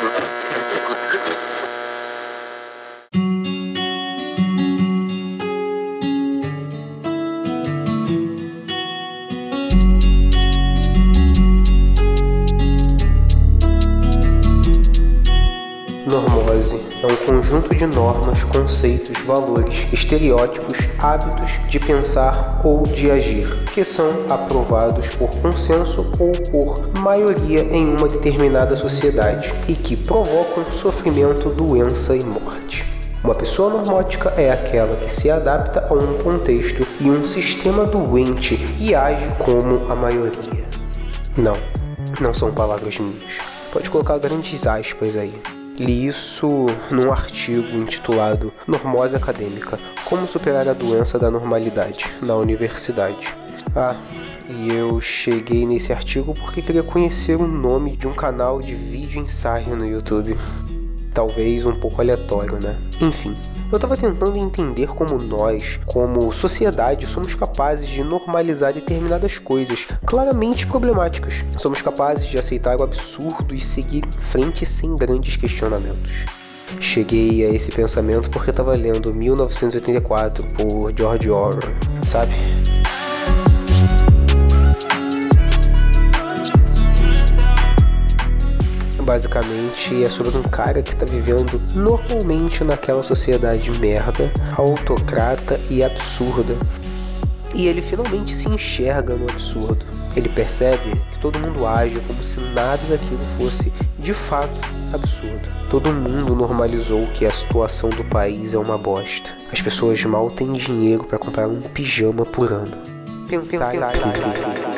Thank you. É um conjunto de normas, conceitos, valores, estereótipos, hábitos de pensar ou de agir, que são aprovados por consenso ou por maioria em uma determinada sociedade e que provocam sofrimento, doença e morte. Uma pessoa normótica é aquela que se adapta a um contexto e um sistema doente e age como a maioria. Não, não são palavras minhas. Pode colocar grandes aspas aí. Li isso num artigo intitulado Normose Acadêmica: Como superar a doença da normalidade na universidade. Ah, e eu cheguei nesse artigo porque queria conhecer o nome de um canal de vídeo ensaio no YouTube. Talvez um pouco aleatório, né? Enfim, eu estava tentando entender como nós, como sociedade, somos capazes de normalizar determinadas coisas claramente problemáticas. Somos capazes de aceitar o absurdo e seguir em frente sem grandes questionamentos. Cheguei a esse pensamento porque estava lendo 1984 por George Orwell, sabe? Basicamente é sobre um cara que está vivendo normalmente naquela sociedade merda, autocrata e absurda. E ele finalmente se enxerga no absurdo. Ele percebe que todo mundo age como se nada daquilo fosse de fato absurdo. Todo mundo normalizou que a situação do país é uma bosta. As pessoas mal têm dinheiro para comprar um pijama por ano. Pensar, Pensar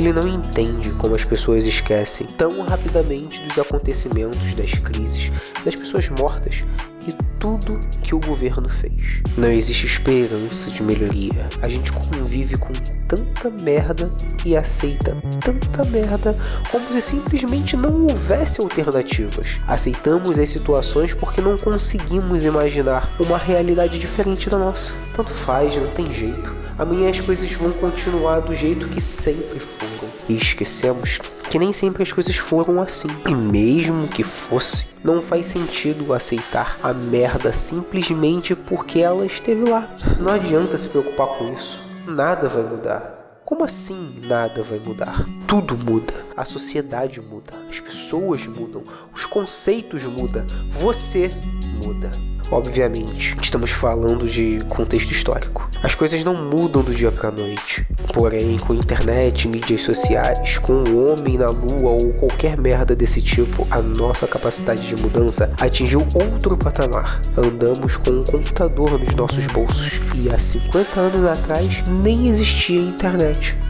Ele não entende como as pessoas esquecem tão rapidamente dos acontecimentos, das crises, das pessoas mortas e tudo que o governo fez. Não existe esperança de melhoria. A gente convive com tanta merda e aceita tanta merda como se simplesmente não houvesse alternativas. Aceitamos as situações porque não conseguimos imaginar uma realidade diferente da nossa. Tanto faz, não tem jeito. Amanhã as coisas vão continuar do jeito que sempre foram. E esquecemos que nem sempre as coisas foram assim. E mesmo que fosse, não faz sentido aceitar a merda simplesmente porque ela esteve lá. Não adianta se preocupar com isso. Nada vai mudar. Como assim nada vai mudar? Tudo muda. A sociedade muda, as pessoas mudam, os conceitos mudam, você muda. Obviamente, estamos falando de contexto histórico. As coisas não mudam do dia para noite. Porém, com internet, mídias sociais, com o homem na lua ou qualquer merda desse tipo, a nossa capacidade de mudança atingiu outro patamar. Andamos com um computador nos nossos bolsos e há 50 anos atrás nem existia internet.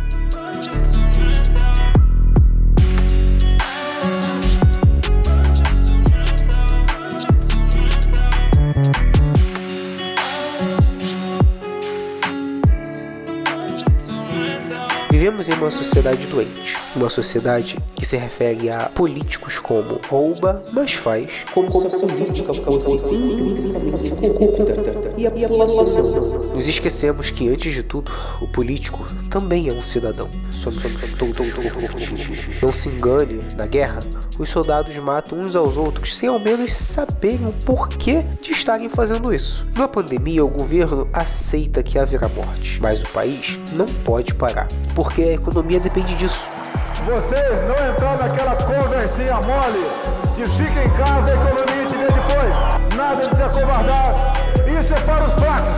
Vivemos em uma sociedade doente, uma sociedade que se refere a políticos como rouba, mas faz, como, se a política fosse corrupta e a população. Nos esquecemos que, antes de tudo, o político também é um cidadão. Não se engane, na guerra, os soldados matam uns aos outros sem ao menos saberem o porquê de estarem fazendo isso. Na pandemia, o governo aceita que haverá morte, mas o país não pode parar, porque a economia depende disso. Vocês não entrar naquela conversinha mole de fica em casa, a economia te vê depois. Nada de se acovardar. Isso é para os fracos.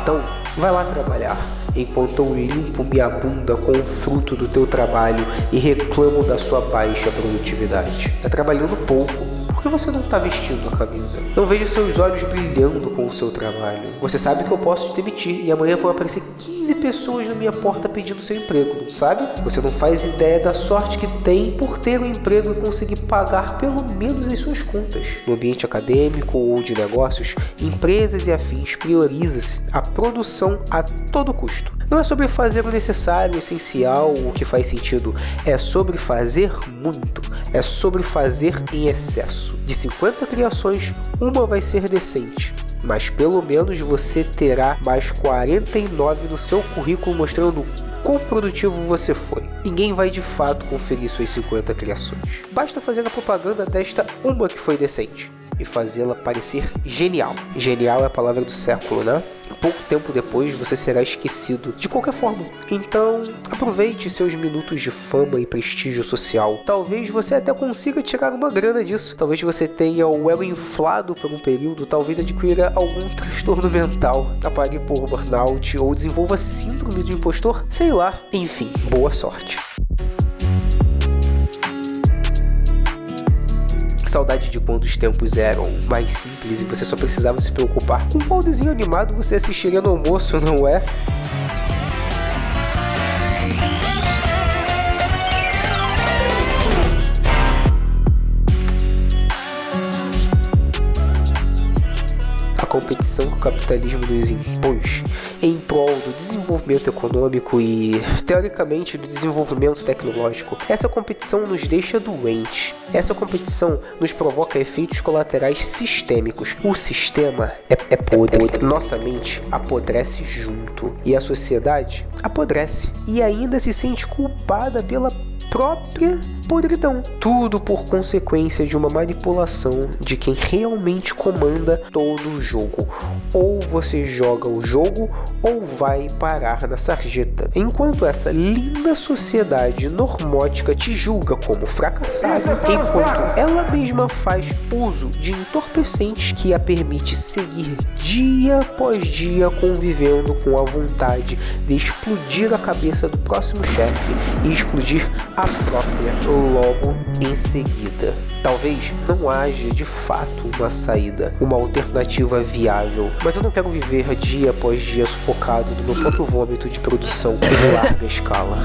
Então, vai lá trabalhar enquanto eu limpo minha bunda com o fruto do teu trabalho e reclamo da sua baixa produtividade. Está trabalhando pouco por que você não está vestindo a camisa? Não vejo seus olhos brilhando com o seu trabalho. Você sabe que eu posso te demitir e amanhã vão aparecer 15 pessoas na minha porta pedindo seu emprego, não sabe? Você não faz ideia da sorte que tem por ter um emprego e conseguir pagar pelo menos as suas contas. No ambiente acadêmico ou de negócios, empresas e afins prioriza-se a produção a todo custo. Não é sobre fazer o necessário, o essencial, o que faz sentido. É sobre fazer muito. É sobre fazer em excesso. De 50 criações, uma vai ser decente. mas pelo menos você terá mais 49 no seu currículo mostrando quão produtivo você foi. Ninguém vai de fato conferir suas 50 criações. Basta fazer a propaganda desta uma que foi decente e fazê-la parecer genial. Genial é a palavra do século, né? Pouco tempo depois você será esquecido de qualquer forma. Então, aproveite seus minutos de fama e prestígio social. Talvez você até consiga tirar uma grana disso. Talvez você tenha o ego inflado por um período, talvez adquira algum transtorno mental, apague por burnout ou desenvolva síndrome do impostor, sei lá. Enfim, boa sorte. Saudade de quando os tempos eram mais simples e você só precisava se preocupar com qual desenho animado você assistiria no almoço, não é? Competição que o capitalismo nos impôs em prol do desenvolvimento econômico e, teoricamente, do desenvolvimento tecnológico. Essa competição nos deixa doentes. Essa competição nos provoca efeitos colaterais sistêmicos. O sistema é, é podre. Nossa mente apodrece junto. E a sociedade apodrece. E ainda se sente culpada pela própria podridão. Tudo por consequência de uma manipulação de quem realmente comanda todo o jogo. Ou você joga o jogo ou vai parar na sarjeta. Enquanto essa linda sociedade normótica te julga como fracassado, enquanto ela mesma faz uso de entorpecentes que a permite seguir dia após dia convivendo com a vontade de explodir a cabeça do próximo chefe e explodir a própria logo em seguida. Talvez não haja de fato uma saída, uma alternativa viável, mas eu não quero viver dia após dia sufocado no meu próprio vômito de produção em larga escala.